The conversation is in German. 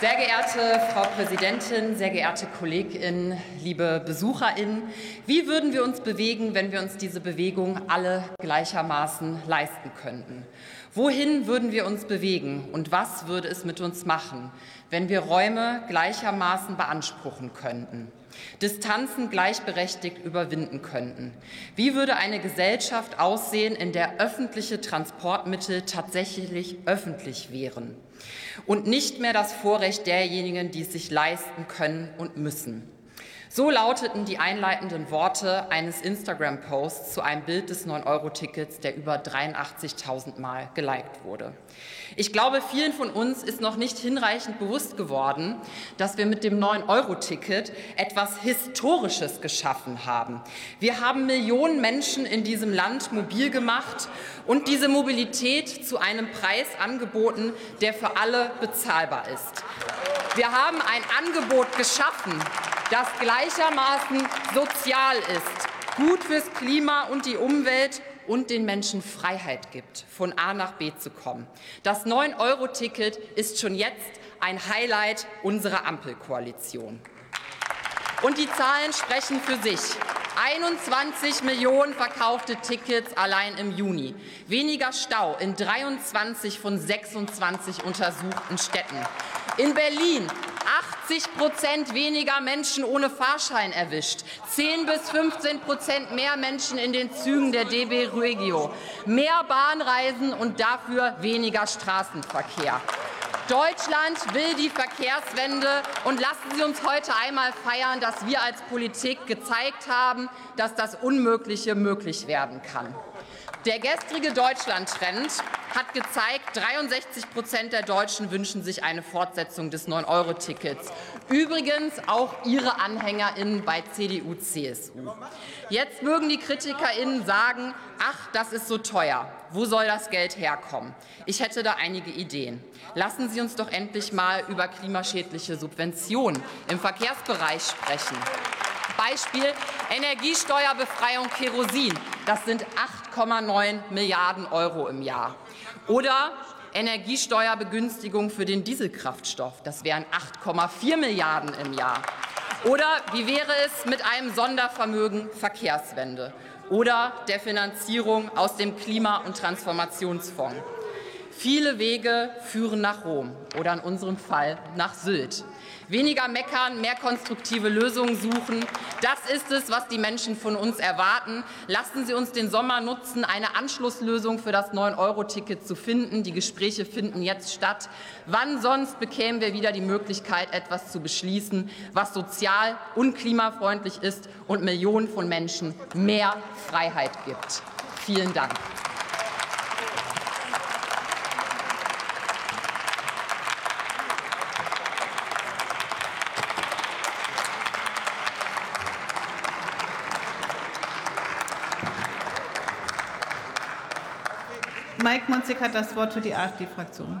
Sehr geehrte Frau Präsidentin, sehr geehrte KollegInnen, liebe BesucherInnen, wie würden wir uns bewegen, wenn wir uns diese Bewegung alle gleichermaßen leisten könnten? Wohin würden wir uns bewegen und was würde es mit uns machen, wenn wir Räume gleichermaßen beanspruchen könnten? Distanzen gleichberechtigt überwinden könnten. Wie würde eine Gesellschaft aussehen, in der öffentliche Transportmittel tatsächlich öffentlich wären und nicht mehr das Vorrecht derjenigen, die es sich leisten können und müssen? So lauteten die einleitenden Worte eines Instagram-Posts zu einem Bild des 9-Euro-Tickets, der über 83.000 Mal geliked wurde. Ich glaube, vielen von uns ist noch nicht hinreichend bewusst geworden, dass wir mit dem 9-Euro-Ticket etwas Historisches geschaffen haben. Wir haben Millionen Menschen in diesem Land mobil gemacht und diese Mobilität zu einem Preis angeboten, der für alle bezahlbar ist. Wir haben ein Angebot geschaffen, das gleichermaßen sozial ist, gut fürs Klima und die Umwelt und den Menschen Freiheit gibt, von A nach B zu kommen. Das 9-Euro-Ticket ist schon jetzt ein Highlight unserer Ampelkoalition. Und die Zahlen sprechen für sich. 21 Millionen verkaufte Tickets allein im Juni. Weniger Stau in 23 von 26 untersuchten Städten. In Berlin 80 Prozent weniger Menschen ohne Fahrschein erwischt, 10 bis 15 Prozent mehr Menschen in den Zügen der DB Regio, mehr Bahnreisen und dafür weniger Straßenverkehr. Deutschland will die Verkehrswende und lassen Sie uns heute einmal feiern, dass wir als Politik gezeigt haben, dass das Unmögliche möglich werden kann. Der gestrige Deutschland-Trend hat gezeigt, 63 Prozent der Deutschen wünschen sich eine Fortsetzung des 9-Euro-Tickets. Übrigens auch Ihre AnhängerInnen bei CDU, CSU. Jetzt mögen die KritikerInnen sagen, ach, das ist so teuer. Wo soll das Geld herkommen? Ich hätte da einige Ideen. Lassen Sie uns doch endlich mal über klimaschädliche Subventionen im Verkehrsbereich sprechen. Beispiel Energiesteuerbefreiung Kerosin. Das sind 8,9 Milliarden Euro im Jahr. Oder Energiesteuerbegünstigung für den Dieselkraftstoff. Das wären 8,4 Milliarden im Jahr. Oder wie wäre es mit einem Sondervermögen Verkehrswende oder der Finanzierung aus dem Klima- und Transformationsfonds? Viele Wege führen nach Rom oder in unserem Fall nach Sylt. Weniger meckern, mehr konstruktive Lösungen suchen. Das ist es, was die Menschen von uns erwarten. Lassen Sie uns den Sommer nutzen, eine Anschlusslösung für das 9-Euro-Ticket zu finden. Die Gespräche finden jetzt statt. Wann sonst bekämen wir wieder die Möglichkeit, etwas zu beschließen, was sozial und klimafreundlich ist und Millionen von Menschen mehr Freiheit gibt? Vielen Dank. Mike Monzig hat das Wort für die AfD-Fraktion.